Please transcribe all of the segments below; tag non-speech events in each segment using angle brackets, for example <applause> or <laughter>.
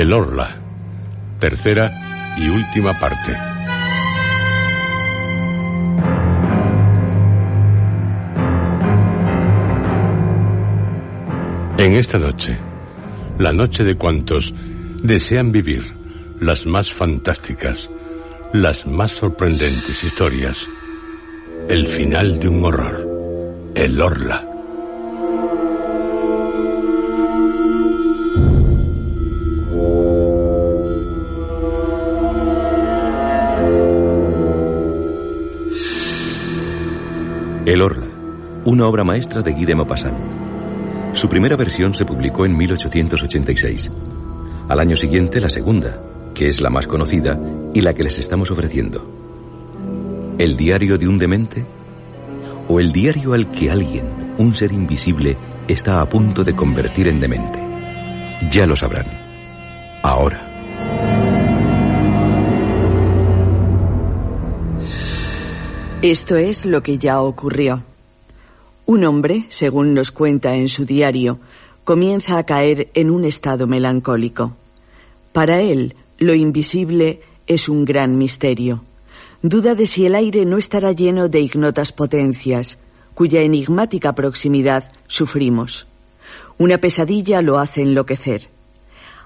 El Orla, tercera y última parte. En esta noche, la noche de cuantos desean vivir las más fantásticas, las más sorprendentes historias, el final de un horror, el Orla. El Orla, una obra maestra de Guy de Maupassant. Su primera versión se publicó en 1886. Al año siguiente la segunda, que es la más conocida y la que les estamos ofreciendo. ¿El diario de un demente? ¿O el diario al que alguien, un ser invisible, está a punto de convertir en demente? Ya lo sabrán. Ahora. Esto es lo que ya ocurrió. Un hombre, según nos cuenta en su diario, comienza a caer en un estado melancólico. Para él, lo invisible es un gran misterio. Duda de si el aire no estará lleno de ignotas potencias, cuya enigmática proximidad sufrimos. Una pesadilla lo hace enloquecer.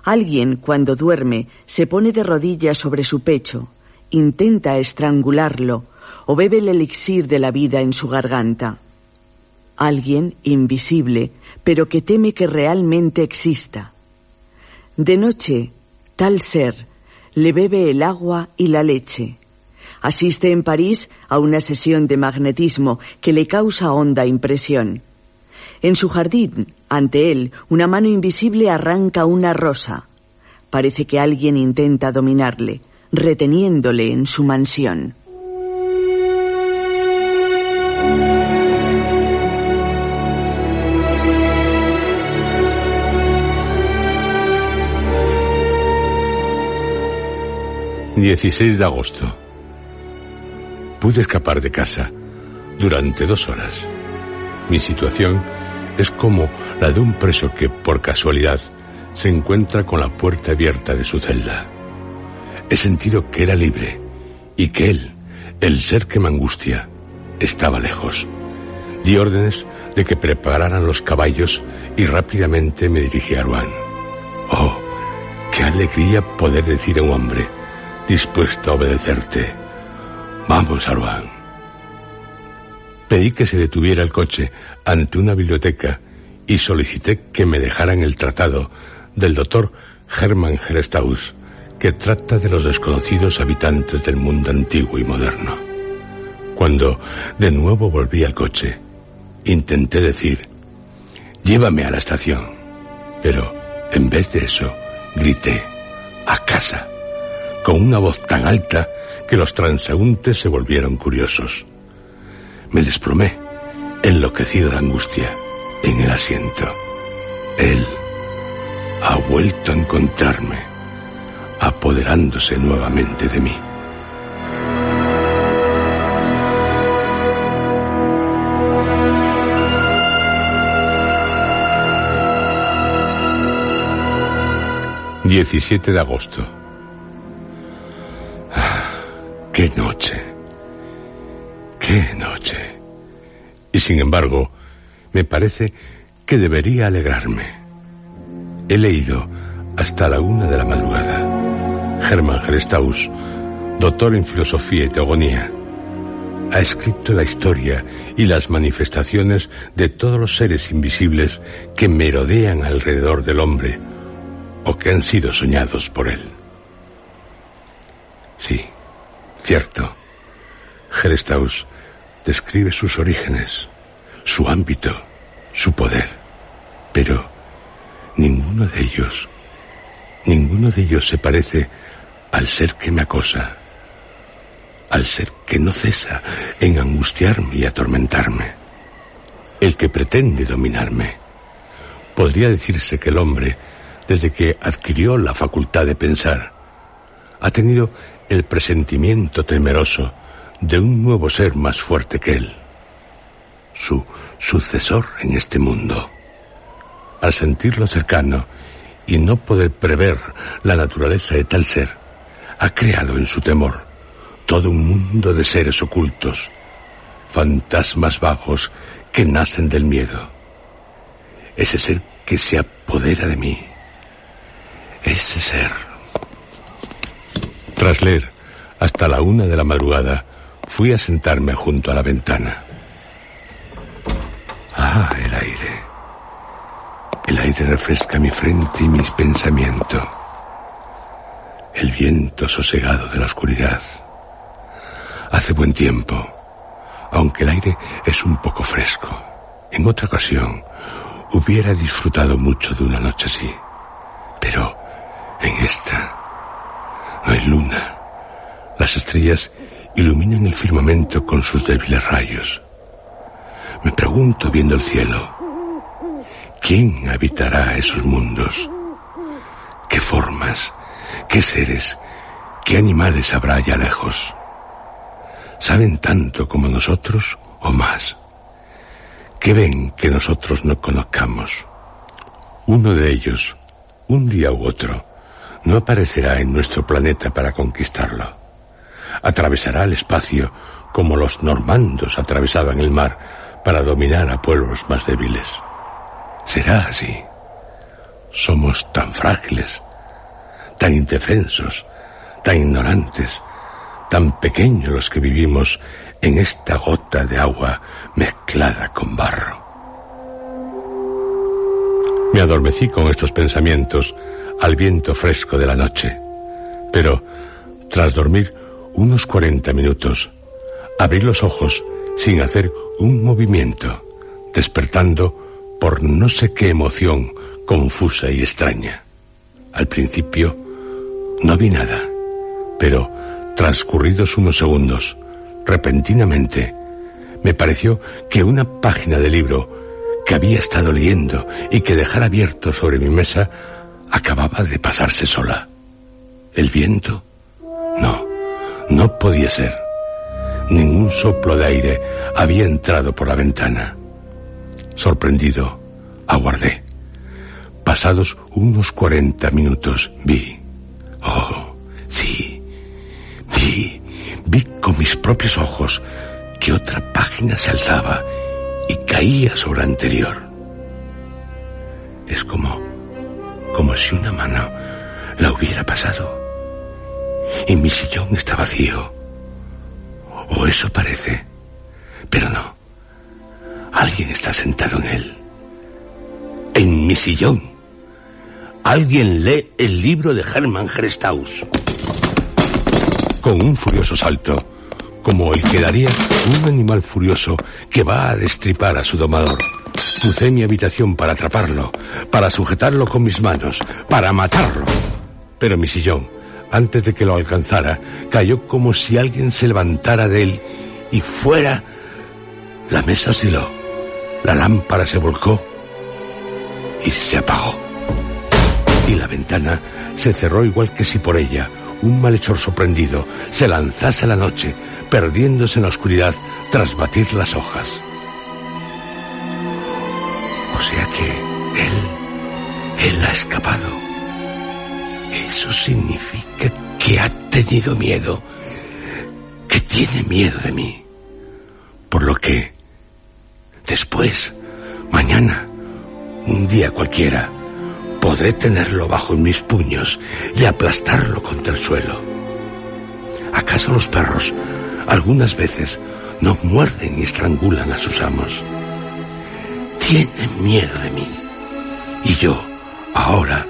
Alguien, cuando duerme, se pone de rodillas sobre su pecho, intenta estrangularlo, o bebe el elixir de la vida en su garganta. Alguien invisible, pero que teme que realmente exista. De noche, tal ser le bebe el agua y la leche. Asiste en París a una sesión de magnetismo que le causa honda impresión. En su jardín, ante él, una mano invisible arranca una rosa. Parece que alguien intenta dominarle, reteniéndole en su mansión. 16 de agosto. Pude escapar de casa durante dos horas. Mi situación es como la de un preso que, por casualidad, se encuentra con la puerta abierta de su celda. He sentido que era libre y que él, el ser que me angustia, estaba lejos. Di órdenes de que prepararan los caballos y rápidamente me dirigí a Ruan. Oh, qué alegría poder decir a un hombre, dispuesto a obedecerte. Vamos, Arwan. Pedí que se detuviera el coche ante una biblioteca y solicité que me dejaran el tratado del doctor Hermann Gerstaus, que trata de los desconocidos habitantes del mundo antiguo y moderno. Cuando de nuevo volví al coche, intenté decir, llévame a la estación, pero en vez de eso, grité, a casa con una voz tan alta que los transeúntes se volvieron curiosos. Me desplomé, enloquecido de angustia, en el asiento. Él ha vuelto a encontrarme, apoderándose nuevamente de mí. Diecisiete de agosto. ¡Qué noche! ¡Qué noche! Y sin embargo, me parece que debería alegrarme. He leído hasta la una de la madrugada. Hermann Gerstaus, doctor en filosofía y teogonía, ha escrito la historia y las manifestaciones de todos los seres invisibles que merodean alrededor del hombre o que han sido soñados por él. Sí, cierto. Gerstaus describe sus orígenes, su ámbito, su poder, pero ninguno de ellos, ninguno de ellos se parece al ser que me acosa al ser que no cesa en angustiarme y atormentarme, el que pretende dominarme. Podría decirse que el hombre, desde que adquirió la facultad de pensar, ha tenido el presentimiento temeroso de un nuevo ser más fuerte que él, su sucesor en este mundo. Al sentirlo cercano y no poder prever la naturaleza de tal ser, ha creado en su temor todo un mundo de seres ocultos, fantasmas bajos que nacen del miedo. Ese ser que se apodera de mí. Ese ser. Tras leer hasta la una de la madrugada, fui a sentarme junto a la ventana. Ah, el aire. El aire refresca mi frente y mis pensamientos. El viento sosegado de la oscuridad Hace buen tiempo, aunque el aire es un poco fresco. En otra ocasión hubiera disfrutado mucho de una noche así, pero en esta no hay luna. Las estrellas iluminan el firmamento con sus débiles rayos. Me pregunto viendo el cielo, ¿quién habitará esos mundos? ¿Qué formas? ¿Qué seres? ¿Qué animales habrá allá lejos? saben tanto como nosotros o más. ¿Qué ven que nosotros no conozcamos? Uno de ellos, un día u otro, no aparecerá en nuestro planeta para conquistarlo. Atravesará el espacio como los normandos atravesaban el mar para dominar a pueblos más débiles. Será así. Somos tan frágiles, tan indefensos, tan ignorantes, tan pequeños los que vivimos en esta gota de agua mezclada con barro. Me adormecí con estos pensamientos al viento fresco de la noche, pero tras dormir unos cuarenta minutos, abrí los ojos sin hacer un movimiento, despertando por no sé qué emoción confusa y extraña. Al principio no vi nada, pero Transcurridos unos segundos, repentinamente, me pareció que una página del libro que había estado leyendo y que dejara abierto sobre mi mesa acababa de pasarse sola. ¿El viento? No, no podía ser. Ningún soplo de aire había entrado por la ventana. Sorprendido, aguardé. Pasados unos cuarenta minutos vi. Oh, sí, Vi, vi con mis propios ojos que otra página se alzaba y caía sobre la anterior. Es como, como si una mano la hubiera pasado. Y mi sillón está vacío. O eso parece. Pero no. Alguien está sentado en él. En mi sillón. Alguien lee el libro de Hermann Gerstaus con un furioso salto, como el que daría un animal furioso que va a destripar a su domador. Crucé mi habitación para atraparlo, para sujetarlo con mis manos, para matarlo. Pero mi sillón, antes de que lo alcanzara, cayó como si alguien se levantara de él y fuera. La mesa osciló, la lámpara se volcó y se apagó. Y la ventana se cerró igual que si por ella un malhechor sorprendido se lanzase a la noche, perdiéndose en la oscuridad tras batir las hojas. Sea que él, él ha escapado. Eso significa que ha tenido miedo, que tiene miedo de mí. Por lo que, después, mañana, un día cualquiera, podré tenerlo bajo mis puños y aplastarlo contra el suelo. ¿Acaso los perros algunas veces no muerden y estrangulan a sus amos? Tienen miedo de mí. Y yo, ahora,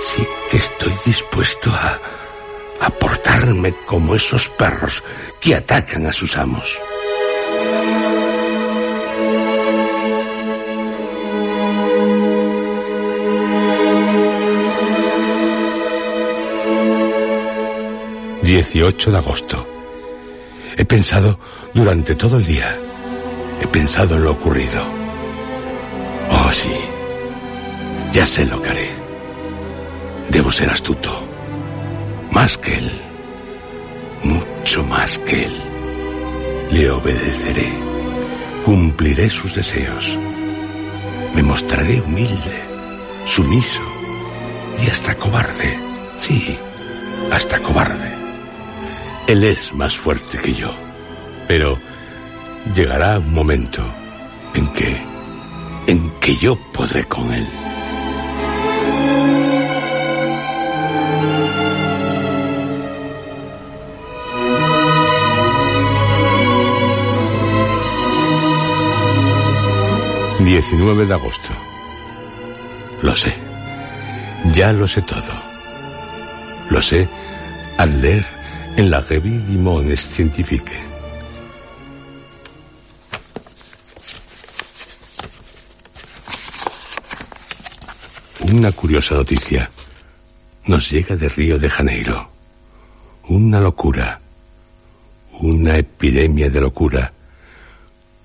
sí que estoy dispuesto a, a portarme como esos perros que atacan a sus amos. 18 de agosto. He pensado durante todo el día. He pensado en lo ocurrido. Oh, sí. Ya sé lo que haré. Debo ser astuto. Más que él. Mucho más que él. Le obedeceré. Cumpliré sus deseos. Me mostraré humilde, sumiso y hasta cobarde. Sí, hasta cobarde. Él es más fuerte que yo. Pero llegará un momento en que, en que yo podré con él. ...19 de agosto... ...lo sé... ...ya lo sé todo... ...lo sé... ...al leer en la Revue du Monde Scientifique. Una curiosa noticia nos llega de Río de Janeiro. Una locura, una epidemia de locura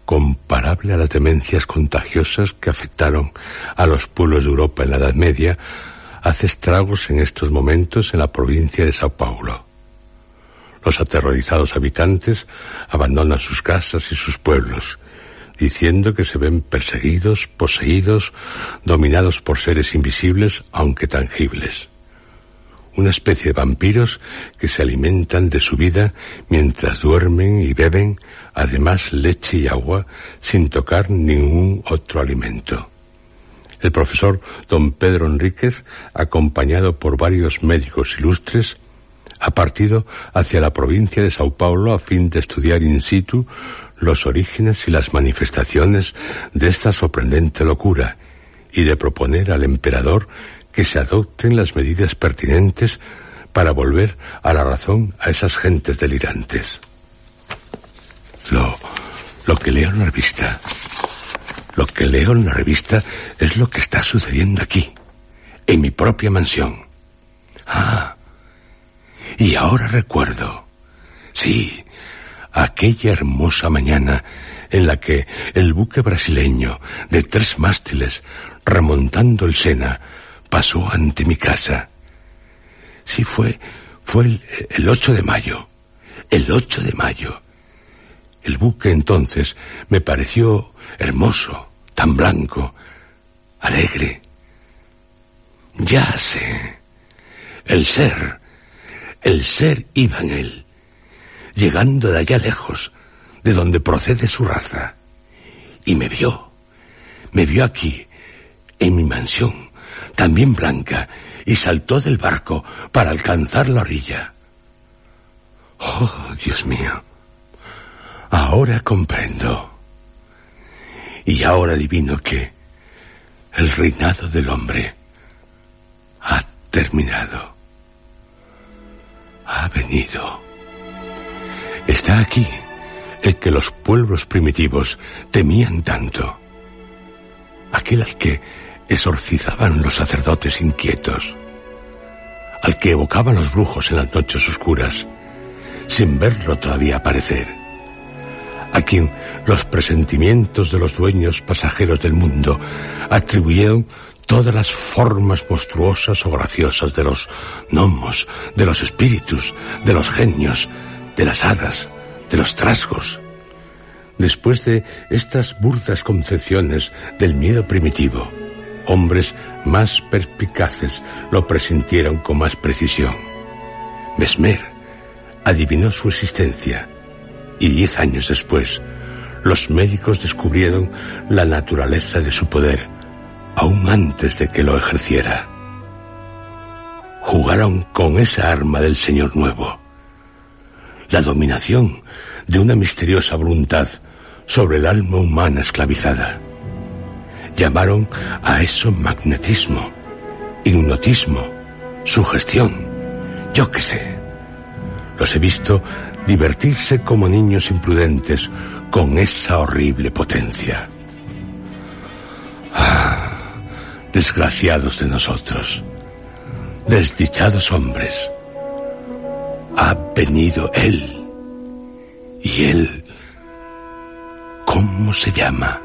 comparable a las demencias contagiosas que afectaron a los pueblos de Europa en la Edad Media, hace estragos en estos momentos en la provincia de Sao Paulo. Los aterrorizados habitantes abandonan sus casas y sus pueblos, diciendo que se ven perseguidos, poseídos, dominados por seres invisibles, aunque tangibles. Una especie de vampiros que se alimentan de su vida mientras duermen y beben, además leche y agua, sin tocar ningún otro alimento. El profesor don Pedro Enríquez, acompañado por varios médicos ilustres, ha partido hacia la provincia de Sao Paulo a fin de estudiar in situ los orígenes y las manifestaciones de esta sorprendente locura y de proponer al emperador que se adopten las medidas pertinentes para volver a la razón a esas gentes delirantes. Lo, lo que leo en la revista, lo que leo en la revista es lo que está sucediendo aquí, en mi propia mansión. Ah, y ahora recuerdo, sí, aquella hermosa mañana en la que el buque brasileño de tres mástiles remontando el Sena pasó ante mi casa. Sí, fue, fue el, el 8 de mayo, el 8 de mayo. El buque entonces me pareció hermoso, tan blanco, alegre. Ya sé, el ser el ser iba en él, llegando de allá lejos, de donde procede su raza. Y me vio, me vio aquí, en mi mansión, también blanca, y saltó del barco para alcanzar la orilla. Oh, Dios mío, ahora comprendo. Y ahora adivino que el reinado del hombre ha terminado ha venido. Está aquí el que los pueblos primitivos temían tanto. Aquel al que exorcizaban los sacerdotes inquietos. Al que evocaban los brujos en las noches oscuras, sin verlo todavía aparecer. A quien los presentimientos de los dueños pasajeros del mundo atribuyeron todas las formas monstruosas o graciosas de los gnomos, de los espíritus, de los genios, de las hadas, de los trasgos. Después de estas burdas concepciones del miedo primitivo, hombres más perspicaces lo presintieron con más precisión. Mesmer adivinó su existencia y diez años después los médicos descubrieron la naturaleza de su poder aún antes de que lo ejerciera. Jugaron con esa arma del Señor Nuevo, la dominación de una misteriosa voluntad sobre el alma humana esclavizada. Llamaron a eso magnetismo, hipnotismo, sugestión, yo qué sé. Los he visto divertirse como niños imprudentes con esa horrible potencia. Ah, desgraciados de nosotros, desdichados hombres, ha venido Él. Y Él, ¿cómo se llama?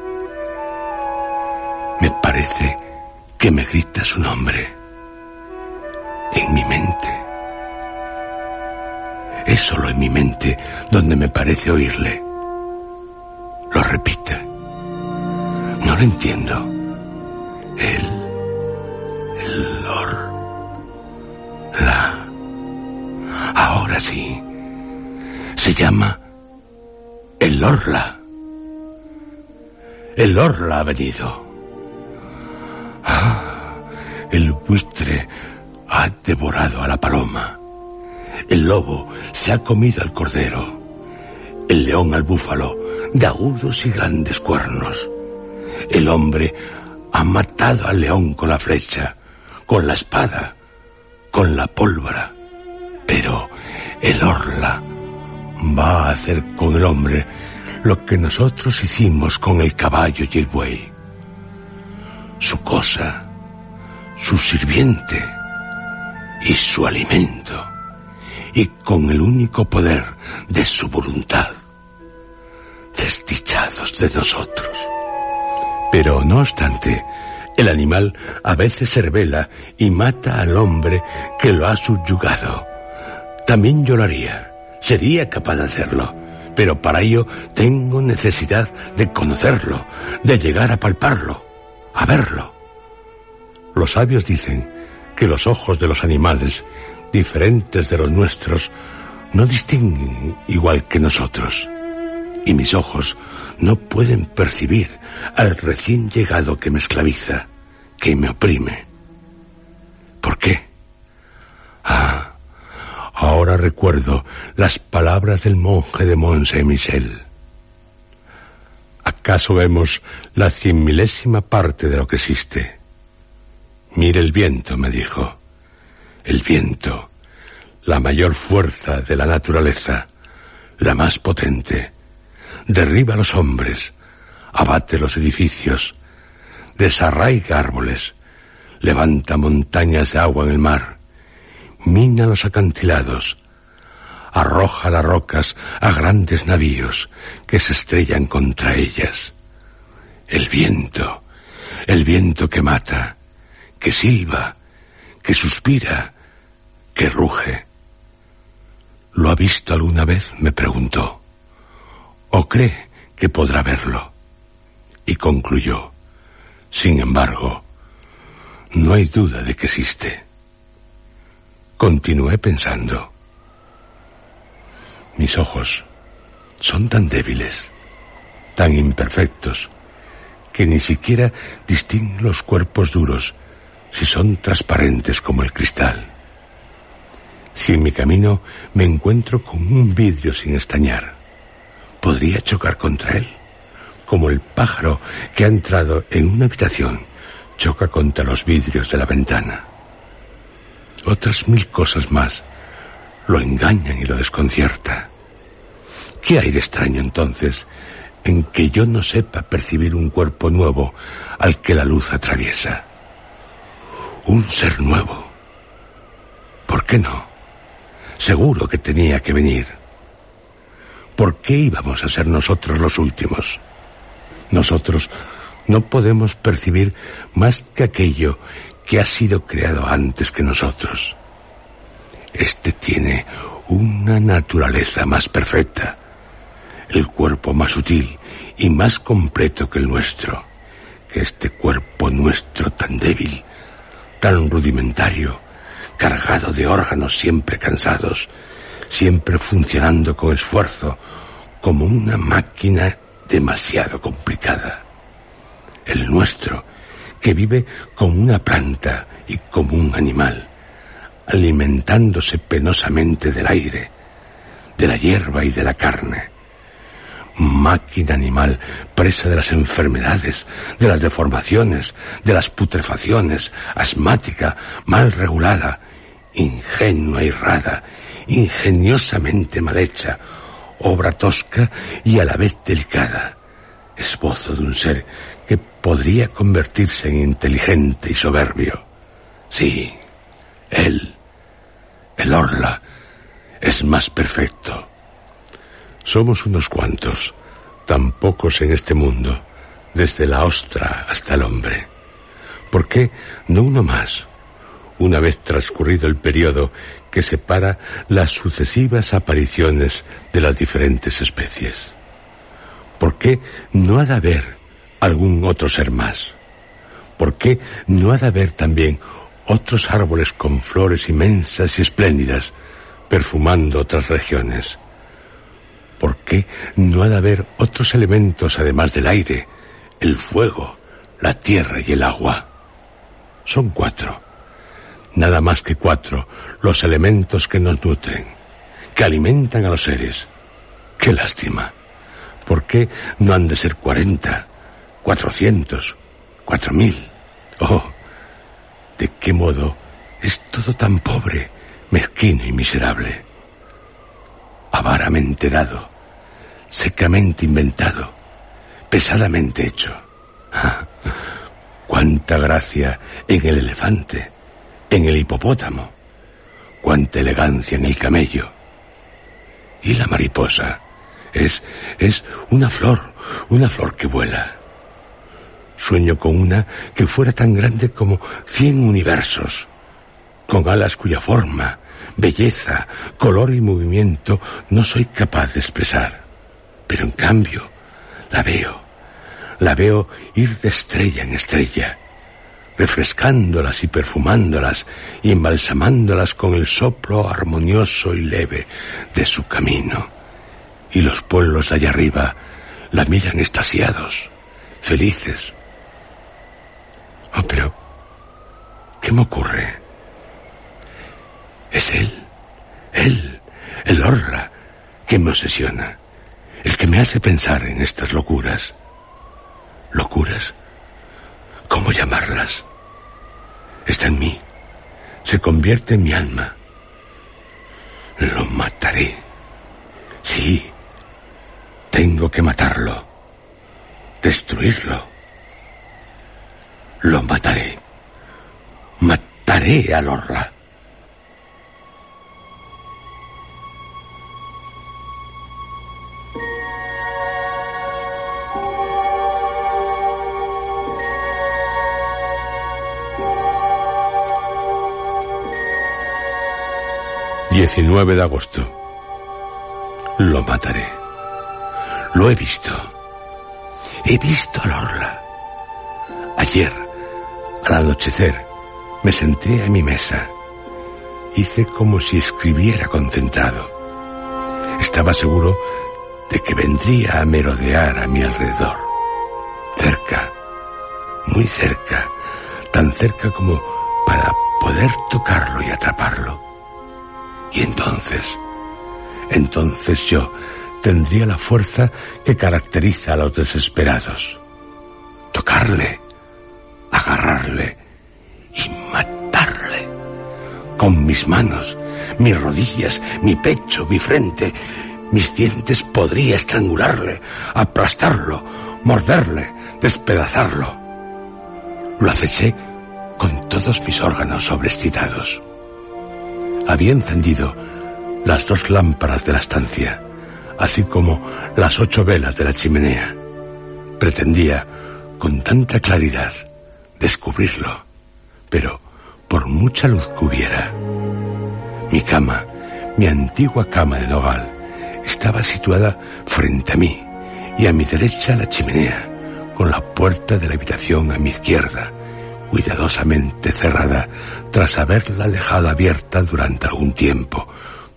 Me parece que me grita su nombre en mi mente. Es solo en mi mente donde me parece oírle. Lo repite. No lo entiendo. Él, el Lor, la. Ahora sí. Se llama el Orla. El Orla ha venido. Ah, el buitre ha devorado a la paloma. El lobo se ha comido al cordero. El león al búfalo, de agudos y grandes cuernos. El hombre ha matado al león con la flecha, con la espada, con la pólvora. Pero el orla va a hacer con el hombre lo que nosotros hicimos con el caballo y el buey. Su cosa, su sirviente y su alimento y con el único poder de su voluntad. Desdichados de nosotros. Pero no obstante, el animal a veces se revela y mata al hombre que lo ha subyugado. También yo lo haría. Sería capaz de hacerlo. Pero para ello tengo necesidad de conocerlo, de llegar a palparlo, a verlo. Los sabios dicen que los ojos de los animales diferentes de los nuestros, no distinguen igual que nosotros. Y mis ojos no pueden percibir al recién llegado que me esclaviza, que me oprime. ¿Por qué? Ah, ahora recuerdo las palabras del monje de Mont Saint-Michel. ¿Acaso vemos la cien milésima parte de lo que existe? Mire el viento, me dijo el viento, la mayor fuerza de la naturaleza, la más potente, derriba los hombres, abate los edificios, desarraiga árboles, levanta montañas de agua en el mar, mina los acantilados, arroja las rocas a grandes navíos que se estrellan contra ellas. El viento, el viento que mata, que silba, que suspira, que ruge. ¿Lo ha visto alguna vez? me preguntó. ¿O cree que podrá verlo? Y concluyó, sin embargo, no hay duda de que existe. Continué pensando. Mis ojos son tan débiles, tan imperfectos, que ni siquiera distinguen los cuerpos duros si son transparentes como el cristal. Si en mi camino me encuentro con un vidrio sin estañar, podría chocar contra él, como el pájaro que ha entrado en una habitación choca contra los vidrios de la ventana. Otras mil cosas más lo engañan y lo desconcierta. ¿Qué hay de extraño entonces en que yo no sepa percibir un cuerpo nuevo al que la luz atraviesa? Un ser nuevo. ¿Por qué no? Seguro que tenía que venir. ¿Por qué íbamos a ser nosotros los últimos? Nosotros no podemos percibir más que aquello que ha sido creado antes que nosotros. Este tiene una naturaleza más perfecta, el cuerpo más sutil y más completo que el nuestro, que este cuerpo nuestro tan débil, tan rudimentario, cargado de órganos siempre cansados, siempre funcionando con esfuerzo, como una máquina demasiado complicada. El nuestro, que vive como una planta y como un animal, alimentándose penosamente del aire, de la hierba y de la carne. Máquina animal, presa de las enfermedades, de las deformaciones, de las putrefacciones, asmática, mal regulada, ingenua y rara, ingeniosamente mal hecha, obra tosca y a la vez delicada, esbozo de un ser que podría convertirse en inteligente y soberbio. Sí, él, el Orla, es más perfecto. Somos unos cuantos, tan pocos en este mundo, desde la ostra hasta el hombre. ¿Por qué no uno más? Una vez transcurrido el periodo que separa las sucesivas apariciones de las diferentes especies. ¿Por qué no ha de haber algún otro ser más? ¿Por qué no ha de haber también otros árboles con flores inmensas y espléndidas, perfumando otras regiones? ¿Por qué no ha de haber otros elementos además del aire, el fuego, la tierra y el agua? Son cuatro nada más que cuatro, los elementos que nos nutren, que alimentan a los seres. Qué lástima. ¿Por qué no han de ser cuarenta, cuatrocientos, cuatro mil? Oh, ¿de qué modo es todo tan pobre, mezquino y miserable? Avaramente dado, secamente inventado, pesadamente hecho. Ah, cuánta gracia en el elefante, en el hipopótamo, cuánta elegancia en el camello. Y la mariposa es, es una flor, una flor que vuela. Sueño con una que fuera tan grande como cien universos, con alas cuya forma, belleza, color y movimiento no soy capaz de expresar. Pero en cambio, la veo, la veo ir de estrella en estrella, refrescándolas y perfumándolas y embalsamándolas con el soplo armonioso y leve de su camino. Y los pueblos allá arriba la miran estasiados, felices. Oh, pero, ¿qué me ocurre? Es él, él, el Orla, que me obsesiona, el que me hace pensar en estas locuras. Locuras ¿Cómo llamarlas? Está en mí. Se convierte en mi alma. Lo mataré. Sí. Tengo que matarlo. Destruirlo. Lo mataré. Mataré a Lorra. 19 de agosto. Lo mataré. Lo he visto. He visto a Lorla. Ayer, al anochecer, me senté a mi mesa. Hice como si escribiera concentrado. Estaba seguro de que vendría a merodear a mi alrededor. Cerca, muy cerca, tan cerca como para poder tocarlo y atraparlo. Y entonces, entonces yo tendría la fuerza que caracteriza a los desesperados. Tocarle, agarrarle y matarle. Con mis manos, mis rodillas, mi pecho, mi frente, mis dientes podría estrangularle, aplastarlo, morderle, despedazarlo. Lo aceché con todos mis órganos sobreexcitados había encendido las dos lámparas de la estancia, así como las ocho velas de la chimenea. Pretendía, con tanta claridad, descubrirlo, pero por mucha luz que hubiera. Mi cama, mi antigua cama de nogal, estaba situada frente a mí y a mi derecha la chimenea, con la puerta de la habitación a mi izquierda, cuidadosamente cerrada tras haberla dejado abierta durante algún tiempo,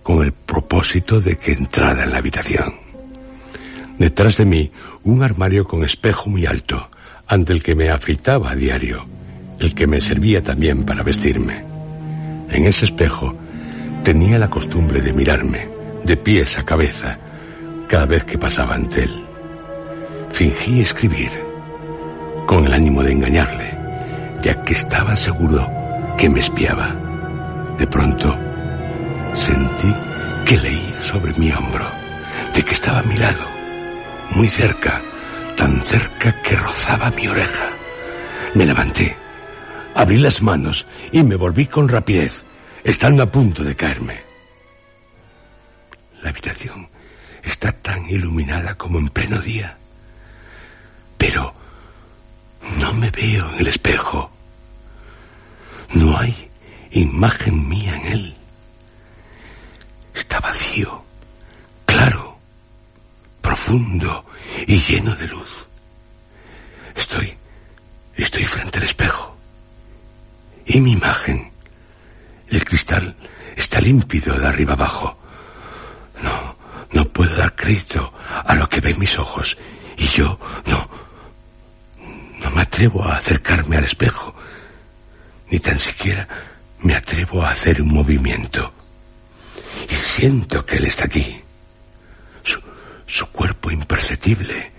con el propósito de que entrara en la habitación. Detrás de mí, un armario con espejo muy alto, ante el que me afeitaba a diario. el que me servía también para vestirme. En ese espejo tenía la costumbre de mirarme, de pies a cabeza, cada vez que pasaba ante él. Fingí escribir, con el ánimo de engañarle, ya que estaba seguro que me espiaba. De pronto, sentí que leía sobre mi hombro, de que estaba a mi lado, muy cerca, tan cerca que rozaba mi oreja. Me levanté, abrí las manos y me volví con rapidez, estando a punto de caerme. La habitación está tan iluminada como en pleno día, pero no me veo en el espejo. No hay imagen mía en él. Está vacío, claro, profundo y lleno de luz. Estoy, estoy frente al espejo. Y mi imagen, el cristal, está límpido de arriba abajo. No, no puedo dar crédito a lo que ven mis ojos. Y yo no, no me atrevo a acercarme al espejo. Ni tan siquiera me atrevo a hacer un movimiento. Y siento que Él está aquí. Su, su cuerpo imperceptible,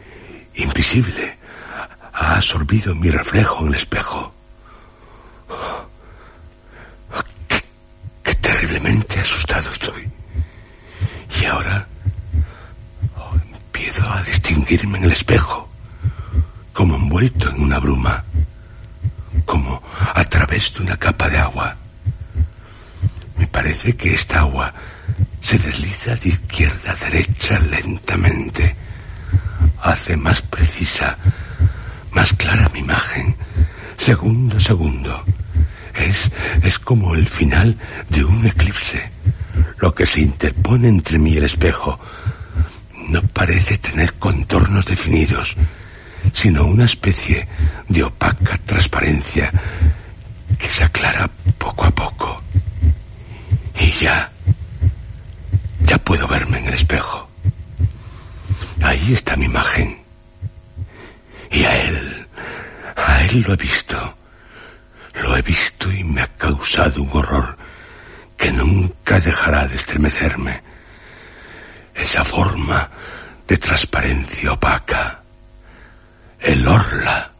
invisible, ha absorbido mi reflejo en el espejo. qué, terriblemente asustado estoy. Y ahora oh, empiezo a distinguirme en el espejo, como envuelto en una bruma, como a través de una capa de agua. Me parece que esta agua se desliza de izquierda a derecha lentamente. Hace más precisa, más clara mi imagen, segundo a segundo. Es, es como el final de un eclipse. Lo que se interpone entre mí y el espejo no parece tener contornos definidos, sino una especie de opaca transparencia que se aclara poco a poco. Y ya, ya puedo verme en el espejo. Ahí está mi imagen. Y a él, a él lo he visto. Lo he visto y me ha causado un horror que nunca dejará de estremecerme. Esa forma de transparencia opaca. El orla.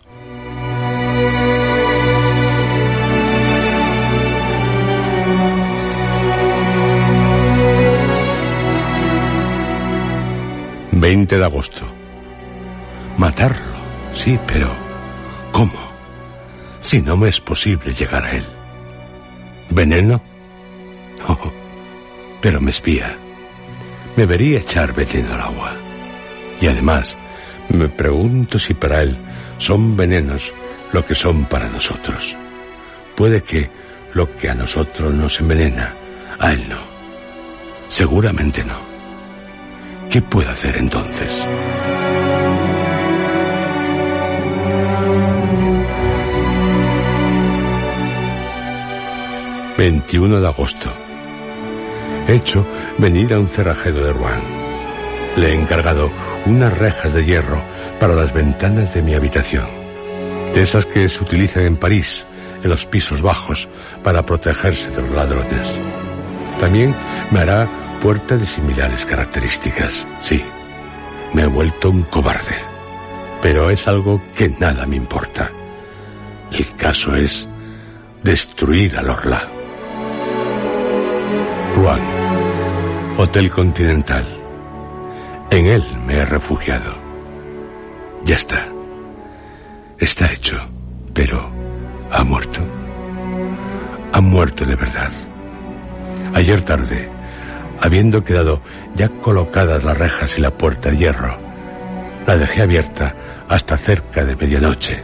...20 de agosto... ...matarlo, sí, pero... ¿Cómo? Si no me es posible llegar a él. ¿Veneno? <laughs> Oh, pero me espía. Me vería echar veneno al agua. Y además, me pregunto si para él son venenos lo que son para nosotros. Puede que lo que a nosotros nos envenena, a él no. Seguramente no. ¿Qué puedo hacer entonces? 21 de agosto. He hecho venir a un cerrajero de Rouen. Le he encargado unas rejas de hierro para las ventanas de mi habitación. De esas que se utilizan en París, en los pisos bajos, para protegerse de los ladrones. También me hará puertas de similares características. Sí, me he vuelto un cobarde. Pero es algo que nada me importa. El caso es destruir al Orla. Rouen, Hotel Continental. En él me he refugiado. Ya está. Está hecho, pero ha muerto. Ha muerto de verdad. Ayer tarde, habiendo quedado ya colocadas las rejas y la puerta de hierro, la dejé abierta hasta cerca de medianoche,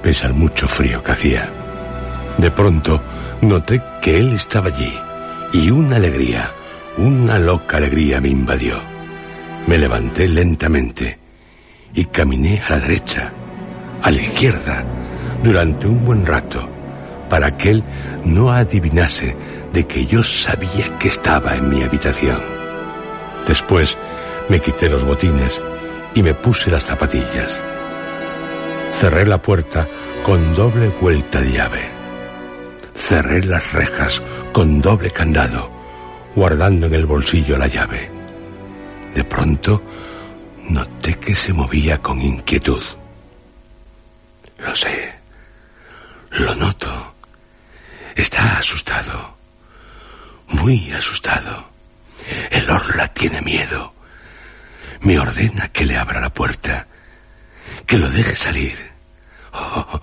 pese al mucho frío que hacía. De pronto noté que él estaba allí y una alegría, una loca alegría me invadió. Me levanté lentamente y caminé a la derecha, a la izquierda, durante un buen rato, para que él no adivinase de que yo sabía que estaba en mi habitación. Después me quité los botines y me puse las zapatillas. Cerré la puerta con doble vuelta de llave. Cerré las rejas con doble candado, guardando en el bolsillo la llave. De pronto, noté que se movía con inquietud. Lo sé, lo noto. Está asustado, muy asustado. El Orla tiene miedo. Me ordena que le abra la puerta, que lo deje salir. Oh,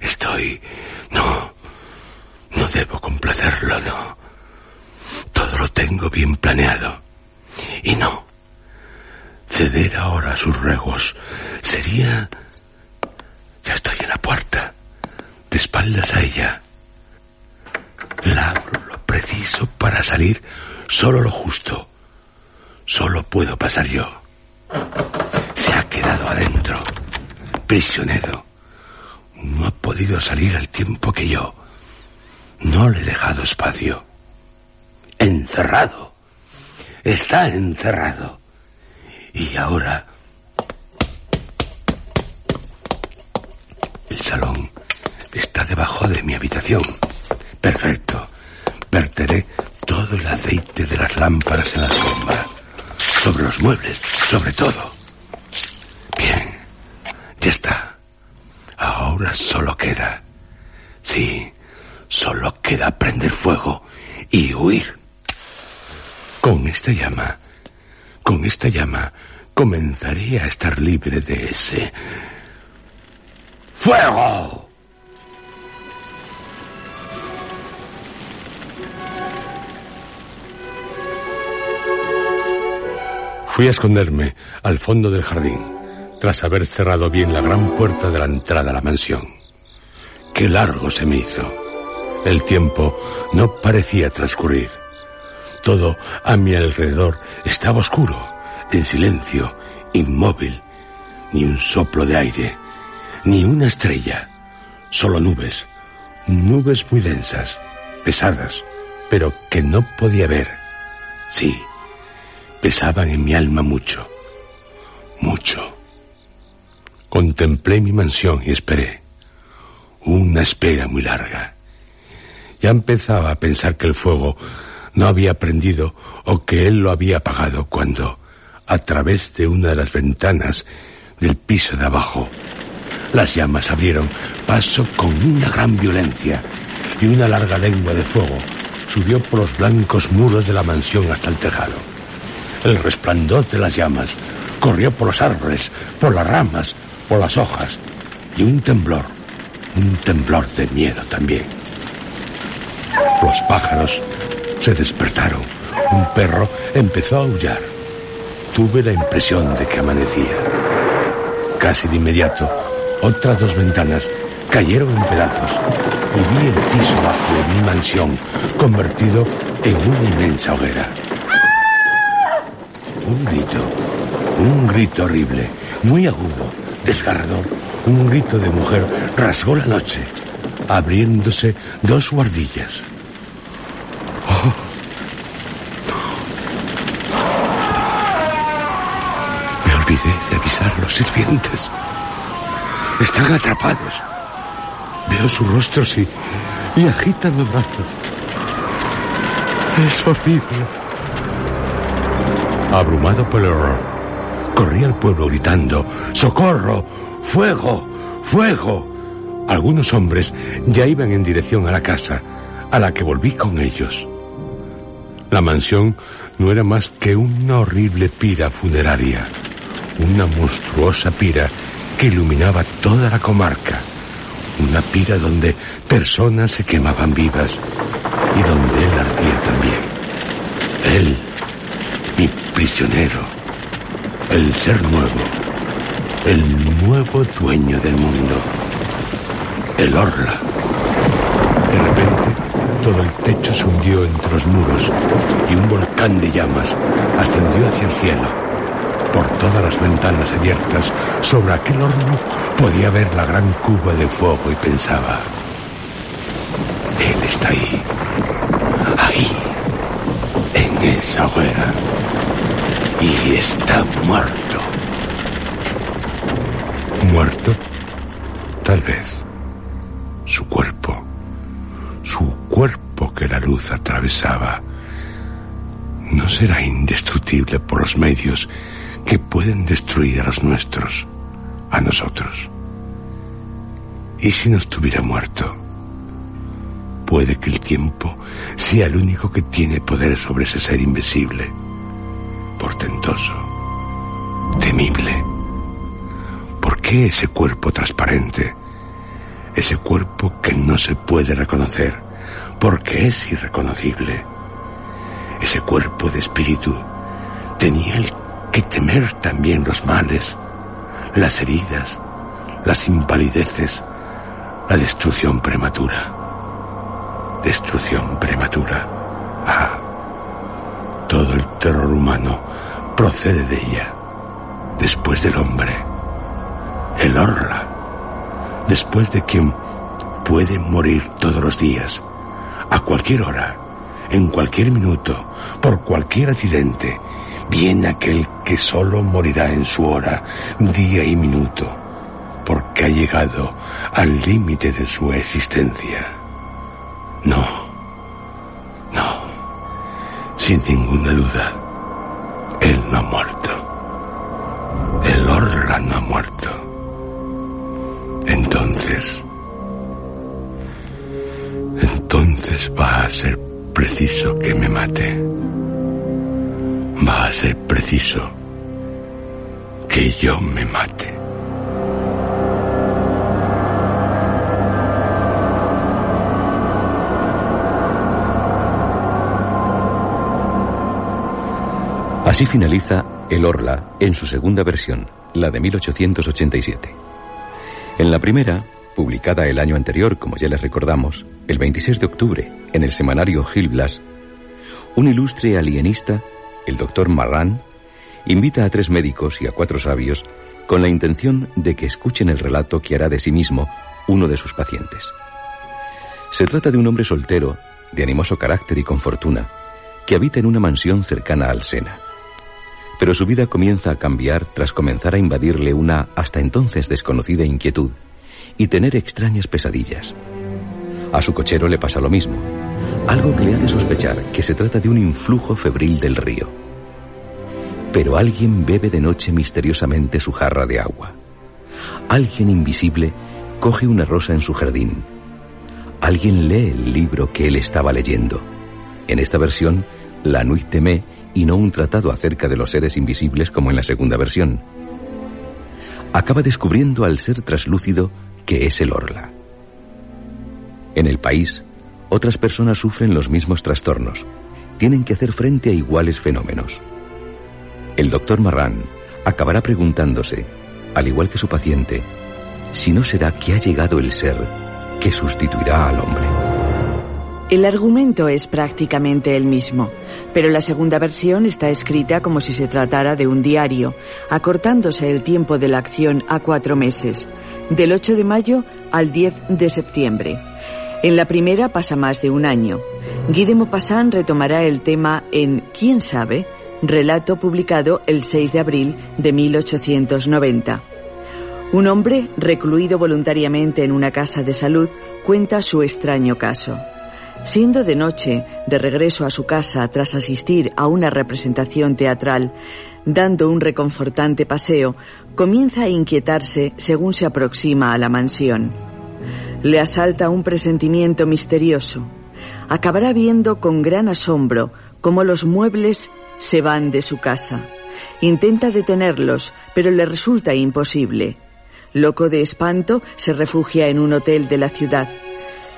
estoy... No, no debo complacerlo, no. Todo lo tengo bien planeado. Y no. Ceder ahora a sus ruegos sería... Ya estoy en la puerta, de espaldas a ella. La lo preciso para salir solo lo justo. Solo puedo pasar yo. Se ha quedado adentro, prisionero. No ha podido salir al tiempo que yo. No le he dejado espacio. Encerrado. Está encerrado. Y ahora... El salón está debajo de mi habitación. Perfecto. Verteré todo el aceite de las lámparas en la sombra. Sobre los muebles, sobre todo. Bien. Ya está. Ahora solo queda... Sí, solo queda prender fuego y huir. Con esta llama, con esta llama, comenzaré a estar libre de ese... ¡Fuego! Fui a esconderme al fondo del jardín, tras haber cerrado bien la gran puerta de la entrada a la mansión. Qué largo se me hizo. El tiempo no parecía transcurrir. Todo a mi alrededor estaba oscuro, en silencio, inmóvil. Ni un soplo de aire, ni una estrella. Solo nubes, nubes muy densas, pesadas, pero que no podía ver. Sí, pesaban en mi alma mucho, mucho. Contemplé mi mansión y esperé. Una espera muy larga. Ya empezaba a pensar que el fuego no había prendido o que él lo había apagado cuando, a través de una de las ventanas del piso de abajo, las llamas abrieron paso con una gran violencia y una larga lengua de fuego subió por los blancos muros de la mansión hasta el tejado. El resplandor de las llamas corrió por los árboles, por las ramas, por las hojas. Y un temblor, un temblor de miedo también. Los pájaros se despertaron. Un perro empezó a aullar. Tuve la impresión de que amanecía. Casi de inmediato, otras dos ventanas cayeron en pedazos y vi el piso bajo de mi mansión convertido en una inmensa hoguera. Un grito, un grito horrible, muy agudo, desgarrador. Un grito de mujer rasgó la noche, abriéndose dos guardillas. Me olvidé de avisar a los sirvientes. Están atrapados. Veo sus rostros y, y agitan los brazos. Es horrible. Abrumado por el horror, corrí al pueblo gritando, ¡Socorro! ¡Fuego! ¡Fuego! Algunos hombres ya iban en dirección a la casa, a la que volví con ellos. La mansión no era más que una horrible pira funeraria, una monstruosa pira que iluminaba toda la comarca, una pira donde personas se quemaban vivas y donde él ardía también. Él, mi prisionero, el ser nuevo, el nuevo dueño del mundo, el Orla. De repente, todo el techo se hundió entre los muros y un volcán de llamas ascendió hacia el cielo. Por todas las ventanas abiertas, sobre aquel horno podía ver la gran cuba de fuego y pensaba, Él está ahí, ahí, en esa hoguera y está muerto. ¿Muerto? Tal vez. Luz atravesaba, no será indestructible por los medios que pueden destruir a los nuestros, a nosotros. ¿Y si no estuviera muerto? Puede que el tiempo sea el único que tiene poder sobre ese ser invisible, portentoso, temible. ¿Por qué ese cuerpo transparente? Ese cuerpo que no se puede reconocer porque es irreconocible. Ese cuerpo de espíritu tenía el que temer también los males, las heridas, las invalideces, la destrucción prematura. Destrucción prematura. Ah, todo el terror humano procede de ella, después del hombre, el orla, después de quien puede morir todos los días, a cualquier hora, en cualquier minuto, por cualquier accidente, viene aquel que solo morirá en su hora, día y minuto, porque ha llegado al límite de su existencia. No, no, sin ninguna duda, él no ha muerto. El Orla no ha muerto. Entonces, entonces va a ser preciso que me mate va a ser preciso que yo me mate. Así finaliza El Orla en su segunda versión, la de 1887. En la primera, publicada el año anterior, como ya les recordamos, el 26 de octubre, en el semanario Gil Blas, un ilustre alienista el doctor Marran invita a tres médicos y a cuatro sabios con la intención de que escuchen el relato que hará de sí mismo uno de sus pacientes. Se trata de un hombre soltero, de animoso carácter y con fortuna, que habita en una mansión cercana al Sena. Pero su vida comienza a cambiar tras comenzar a invadirle una hasta entonces desconocida inquietud y tener extrañas pesadillas. A su cochero le pasa lo mismo, algo que le hace sospechar que se trata de un influjo febril del río. Pero alguien bebe de noche misteriosamente su jarra de agua. Alguien invisible coge una rosa en su jardín. Alguien lee el libro que él estaba leyendo. En esta versión, La Nuit Temé y no un tratado acerca de los seres invisibles como en la segunda versión. Acaba descubriendo al ser traslúcido que es el Orla. En el país, otras personas sufren los mismos trastornos. Tienen que hacer frente a iguales fenómenos. El doctor Marran acabará preguntándose, al igual que su paciente, si no será que ha llegado el ser que sustituirá al hombre. El argumento es prácticamente el mismo, pero la segunda versión está escrita como si se tratara de un diario, acortándose el tiempo de la acción a cuatro meses, del 8 de mayo al 10 de septiembre. En la primera pasa más de un año. Guy de Maupassant retomará el tema en ¿Quién sabe? relato publicado el 6 de abril de 1890. Un hombre, recluido voluntariamente en una casa de salud, cuenta su extraño caso. Siendo de noche, de regreso a su casa tras asistir a una representación teatral, dando un reconfortante paseo, comienza a inquietarse según se aproxima a la mansión. Le asalta un presentimiento misterioso. Acabará viendo con gran asombro cómo los muebles se van de su casa. Intenta detenerlos, pero le resulta imposible. Loco de espanto, se refugia en un hotel de la ciudad.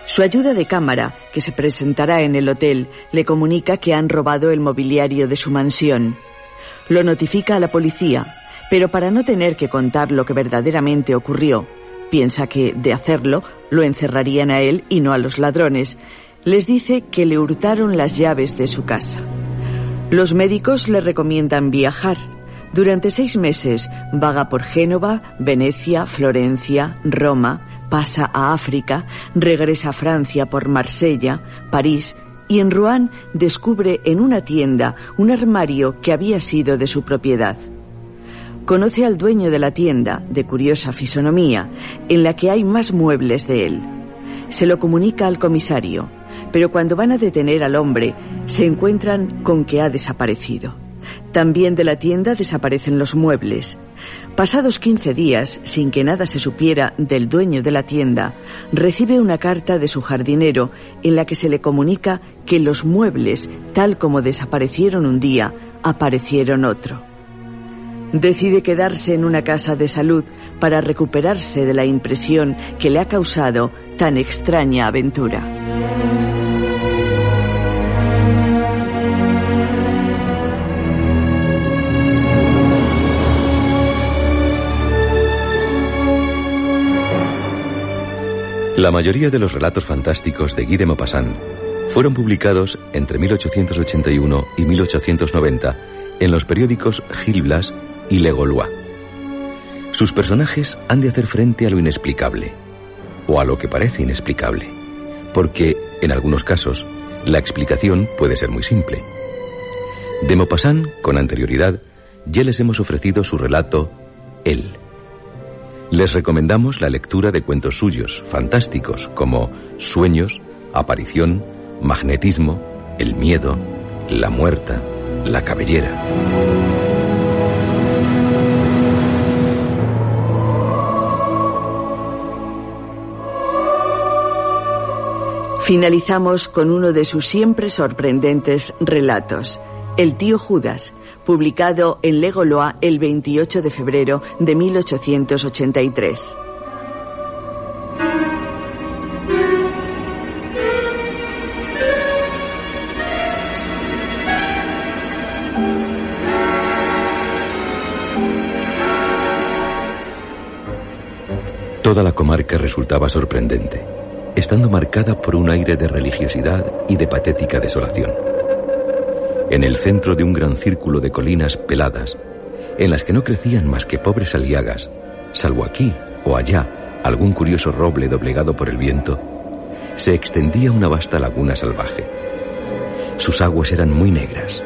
Su ayuda de cámara, que se presentará en el hotel, le comunica que han robado el mobiliario de su mansión. Lo notifica a la policía, pero para no tener que contar lo que verdaderamente ocurrió, piensa que, de hacerlo, lo encerrarían a él y no a los ladrones. Les dice que le hurtaron las llaves de su casa. Los médicos le recomiendan viajar. Durante seis meses vaga por Génova, Venecia, Florencia, Roma, pasa a África, regresa a Francia por Marsella, París y en Rouen descubre en una tienda un armario que había sido de su propiedad conoce al dueño de la tienda, de curiosa fisonomía, en la que hay más muebles de él. se lo comunica al comisario, pero cuando van a detener al hombre, se encuentran con que ha desaparecido. También de la tienda desaparecen los muebles. Pasados 15 días, sin que nada se supiera del dueño de la tienda, recibe una carta de su jardinero en la que se le comunica que los muebles, tal como desaparecieron un día, aparecieron otro. Decide quedarse en una casa de salud para recuperarse de la impresión que le ha causado tan extraña aventura. La mayoría de los relatos fantásticos de Guy de Maupassant fueron publicados entre 1881 y 1890 en los periódicos Gil Blas y Le Gaulois. Sus personajes han de hacer frente a lo inexplicable, o a lo que parece inexplicable, porque, en algunos casos, la explicación puede ser muy simple. De Maupassant, con anterioridad, ya les hemos ofrecido su relato Él. Les recomendamos la lectura de cuentos suyos, fantásticos, como Sueños, Aparición, Magnetismo, El Miedo, La Muerta, La Cabellera. Finalizamos con uno de sus siempre sorprendentes relatos, El tío Judas, publicado en Legoloa el 28 de febrero de 1883. Toda la comarca resultaba sorprendente, estando marcada por un aire de religiosidad y de patética desolación. En el centro de un gran círculo de colinas peladas, en las que no crecían más que pobres aliagas, salvo aquí o allá algún curioso roble doblegado por el viento, se extendía una vasta laguna salvaje. Sus aguas eran muy negras,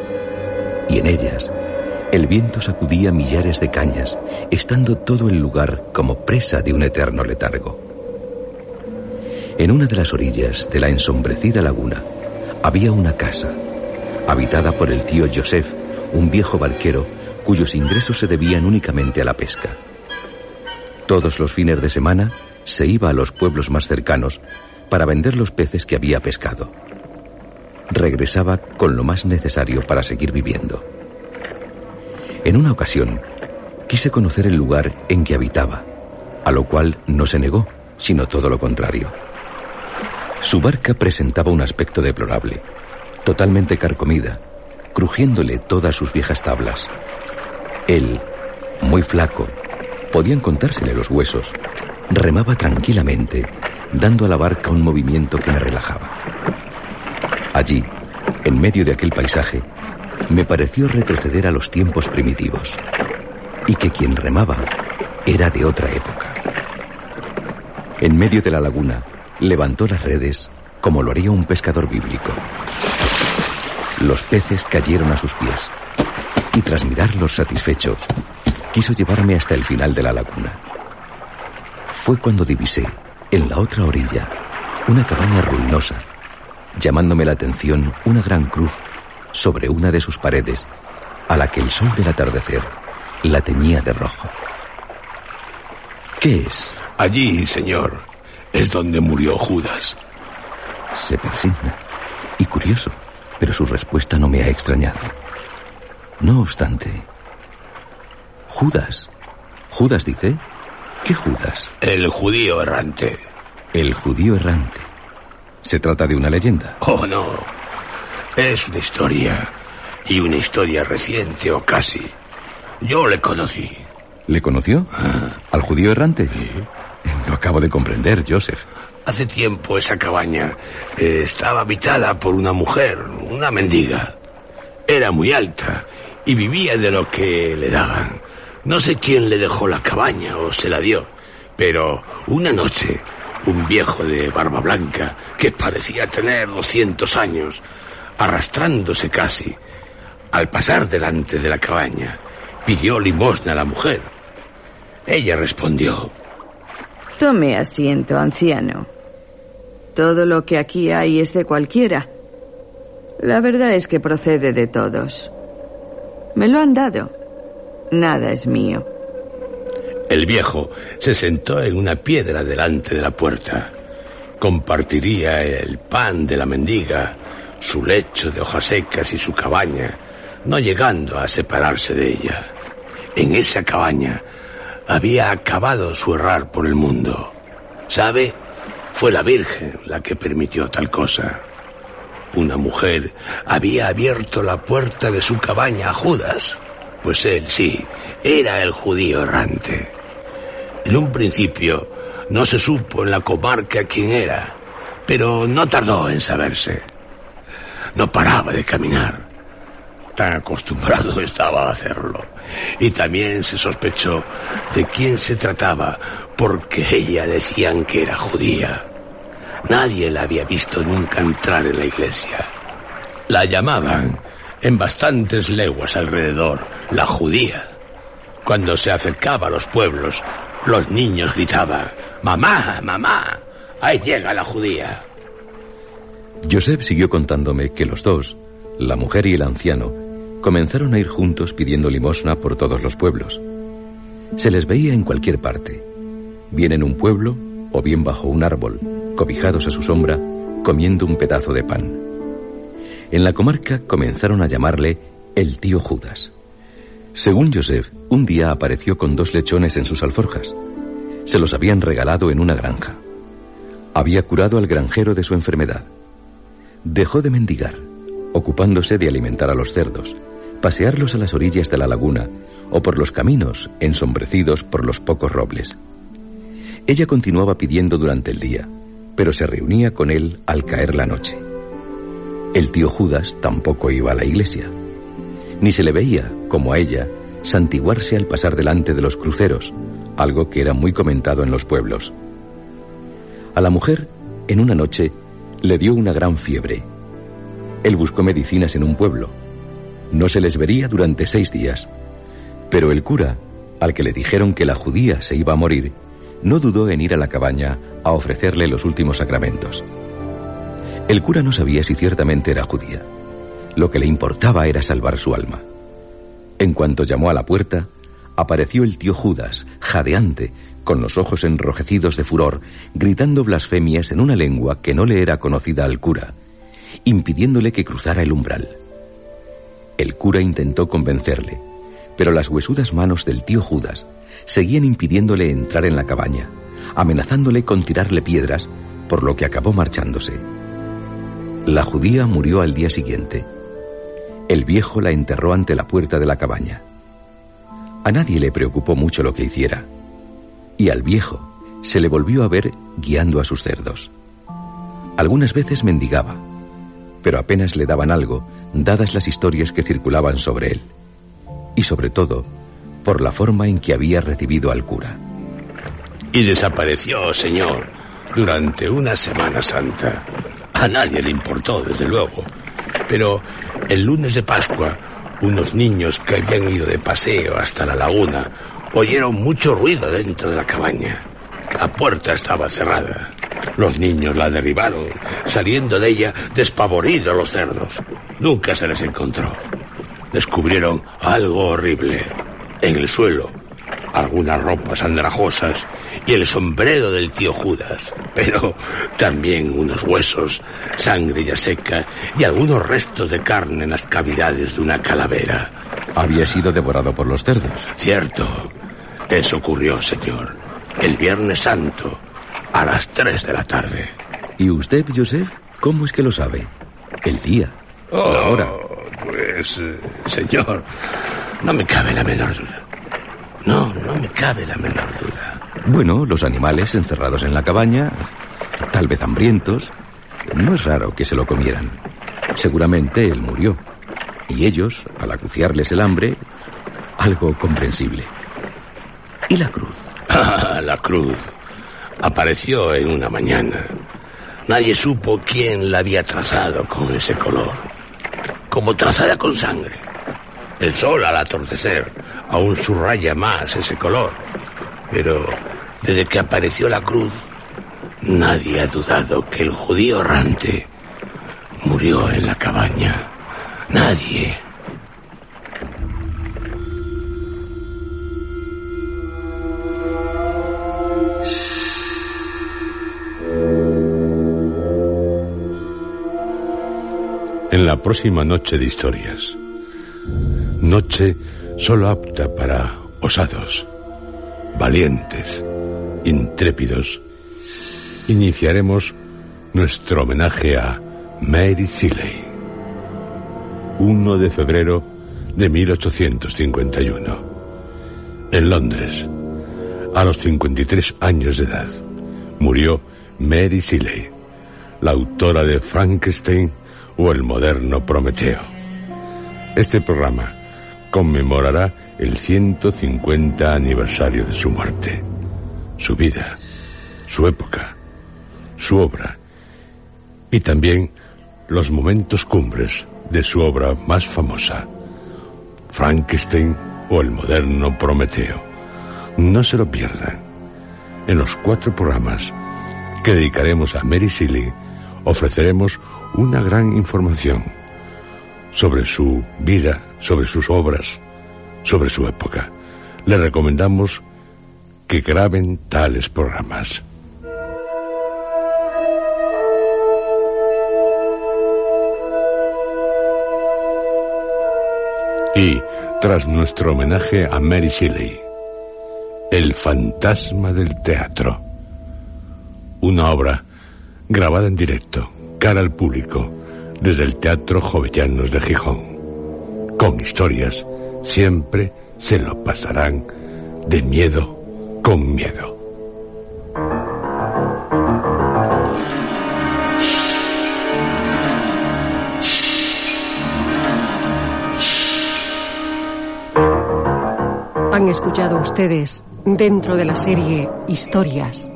y en ellas el viento sacudía millares de cañas, estando todo el lugar como presa de un eterno letargo. En una de las orillas de la ensombrecida laguna había una casa, habitada por el tío Joseph, un viejo barquero cuyos ingresos se debían únicamente a la pesca. Todos los fines de semana se iba a los pueblos más cercanos para vender los peces que había pescado. Regresaba con lo más necesario para seguir viviendo. En una ocasión, quise conocer el lugar en que habitaba, a lo cual no se negó, sino todo lo contrario. Su barca presentaba un aspecto deplorable, totalmente carcomida, crujiéndole todas sus viejas tablas. Él, muy flaco, podían contársele los huesos, remaba tranquilamente, dando a la barca un movimiento que me relajaba. Allí, en medio de aquel paisaje, me pareció retroceder a los tiempos primitivos y que quien remaba era de otra época. En medio de la laguna, levantó las redes como lo haría un pescador bíblico. Los peces cayeron a sus pies y tras mirarlos satisfecho, quiso llevarme hasta el final de la laguna. Fue cuando divisé, en la otra orilla, una cabaña ruinosa, llamándome la atención una gran cruz sobre una de sus paredes, a la que el sol del atardecer la teñía de rojo. ¿Qué es? Allí, señor, es donde murió Judas. Se persigna. Y curioso, pero su respuesta no me ha extrañado. No obstante. Judas. ¿Judas dice? ¿Qué Judas? El judío errante. El judío errante. ¿Se trata de una leyenda? Oh, no. Es una historia. Y una historia reciente o casi. Yo le conocí. ¿Le conoció? Ah. ¿Al judío errante? Lo acabo de comprender, Joseph. Hace tiempo esa cabaña eh, estaba habitada por una mujer, una mendiga. Era muy alta y vivía de lo que le daban. No sé quién le dejó la cabaña o se la dio, pero una noche un viejo de barba blanca, que parecía tener 200 años, arrastrándose casi, al pasar delante de la cabaña, pidió limosna a la mujer. Ella respondió, Tome asiento, anciano. Todo lo que aquí hay es de cualquiera. La verdad es que procede de todos. Me lo han dado. Nada es mío. El viejo se sentó en una piedra delante de la puerta. Compartiría el pan de la mendiga, su lecho de hojas secas y su cabaña, no llegando a separarse de ella. En esa cabaña había acabado su errar por el mundo. ¿Sabe? Fue la Virgen la que permitió tal cosa. Una mujer había abierto la puerta de su cabaña a Judas, pues él sí, era el judío errante. En un principio no se supo en la comarca quién era, pero no tardó en saberse. No paraba de caminar. Tan acostumbrado estaba a hacerlo. Y también se sospechó de quién se trataba, porque ella decían que era judía. Nadie la había visto nunca entrar en la iglesia. La llamaban, en bastantes leguas alrededor, la judía. Cuando se acercaba a los pueblos, los niños gritaban, Mamá, mamá, ahí llega la judía. Joseph siguió contándome que los dos, la mujer y el anciano, comenzaron a ir juntos pidiendo limosna por todos los pueblos. Se les veía en cualquier parte, bien en un pueblo o bien bajo un árbol, cobijados a su sombra, comiendo un pedazo de pan. En la comarca comenzaron a llamarle el tío Judas. Según Joseph, un día apareció con dos lechones en sus alforjas. Se los habían regalado en una granja. Había curado al granjero de su enfermedad. Dejó de mendigar, ocupándose de alimentar a los cerdos, pasearlos a las orillas de la laguna o por los caminos ensombrecidos por los pocos robles. Ella continuaba pidiendo durante el día, pero se reunía con él al caer la noche. El tío Judas tampoco iba a la iglesia, ni se le veía, como a ella, santiguarse al pasar delante de los cruceros, algo que era muy comentado en los pueblos. A la mujer, en una noche, le dio una gran fiebre. Él buscó medicinas en un pueblo. No se les vería durante seis días. Pero el cura, al que le dijeron que la judía se iba a morir, no dudó en ir a la cabaña a ofrecerle los últimos sacramentos. El cura no sabía si ciertamente era judía. Lo que le importaba era salvar su alma. En cuanto llamó a la puerta, apareció el tío Judas, jadeante, con los ojos enrojecidos de furor, gritando blasfemias en una lengua que no le era conocida al cura, impidiéndole que cruzara el umbral. El cura intentó convencerle, pero las huesudas manos del tío Judas seguían impidiéndole entrar en la cabaña, amenazándole con tirarle piedras, por lo que acabó marchándose. La judía murió al día siguiente. El viejo la enterró ante la puerta de la cabaña. A nadie le preocupó mucho lo que hiciera, y al viejo se le volvió a ver guiando a sus cerdos. Algunas veces mendigaba, pero apenas le daban algo, dadas las historias que circulaban sobre él. Y sobre todo, por la forma en que había recibido al cura. Y desapareció, señor, durante una Semana Santa. A nadie le importó, desde luego. Pero el lunes de Pascua, unos niños que habían ido de paseo hasta la laguna oyeron mucho ruido dentro de la cabaña. La puerta estaba cerrada. Los niños la derribaron, saliendo de ella despavoridos los cerdos. Nunca se les encontró. Descubrieron algo horrible en el suelo algunas ropas andrajosas y el sombrero del tío Judas, pero también unos huesos, sangre ya seca y algunos restos de carne en las cavidades de una calavera. Había sido devorado por los cerdos. Cierto. Eso ocurrió, señor, el Viernes Santo, a las tres de la tarde. ¿Y usted, Joseph, cómo es que lo sabe? El día. Oh, la hora. Pues, eh, señor, no me cabe la menor duda. No, no me cabe la menor duda. Bueno, los animales encerrados en la cabaña, tal vez hambrientos, no es raro que se lo comieran. Seguramente él murió. Y ellos, al acuciarles el hambre, algo comprensible. ¿Y la cruz? Ah, <laughs> la cruz. Apareció en una mañana. Nadie supo quién la había trazado con ese color. Como trazada con sangre. El sol al atardecer aún subraya más ese color. Pero desde que apareció la cruz, Nadie ha dudado que el judío errante murió en la cabaña. Nadie. En la próxima noche de historias. Noche solo apta para osados, valientes, intrépidos. Iniciaremos nuestro homenaje a Mary Shelley. 1 de febrero de 1851. En Londres, a los 53 años de edad, murió Mary Shelley, la autora de Frankenstein o el moderno Prometeo. Este programa conmemorará el 150 aniversario de su muerte, su vida, su época, su obra y también los momentos cumbres de su obra más famosa, Frankenstein o el moderno Prometeo. No se lo pierdan. En los cuatro programas que dedicaremos a Mary Shelley ofreceremos una gran información sobre su vida, sobre sus obras, sobre su época. Le recomendamos que graben tales programas. Y, tras nuestro homenaje a Mary Shelley, El fantasma del teatro, una obra grabada en directo, cara al público, desde el Teatro Jovellanos de Gijón, con historias siempre se lo pasarán de miedo con miedo. Han escuchado ustedes dentro de la serie Historias.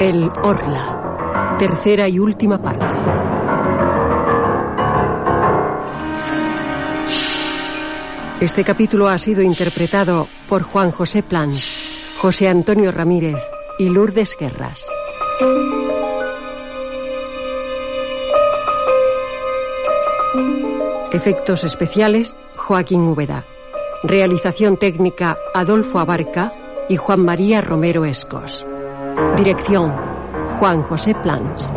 El Orla, tercera y última parte. Este capítulo ha sido interpretado por Juan José Plans, José Antonio Ramírez y Lourdes Guerras. Efectos especiales, Joaquín Úbeda. Realización técnica, Adolfo Abarca y Juan María Romero Escos. Dirección, Juan José Plans.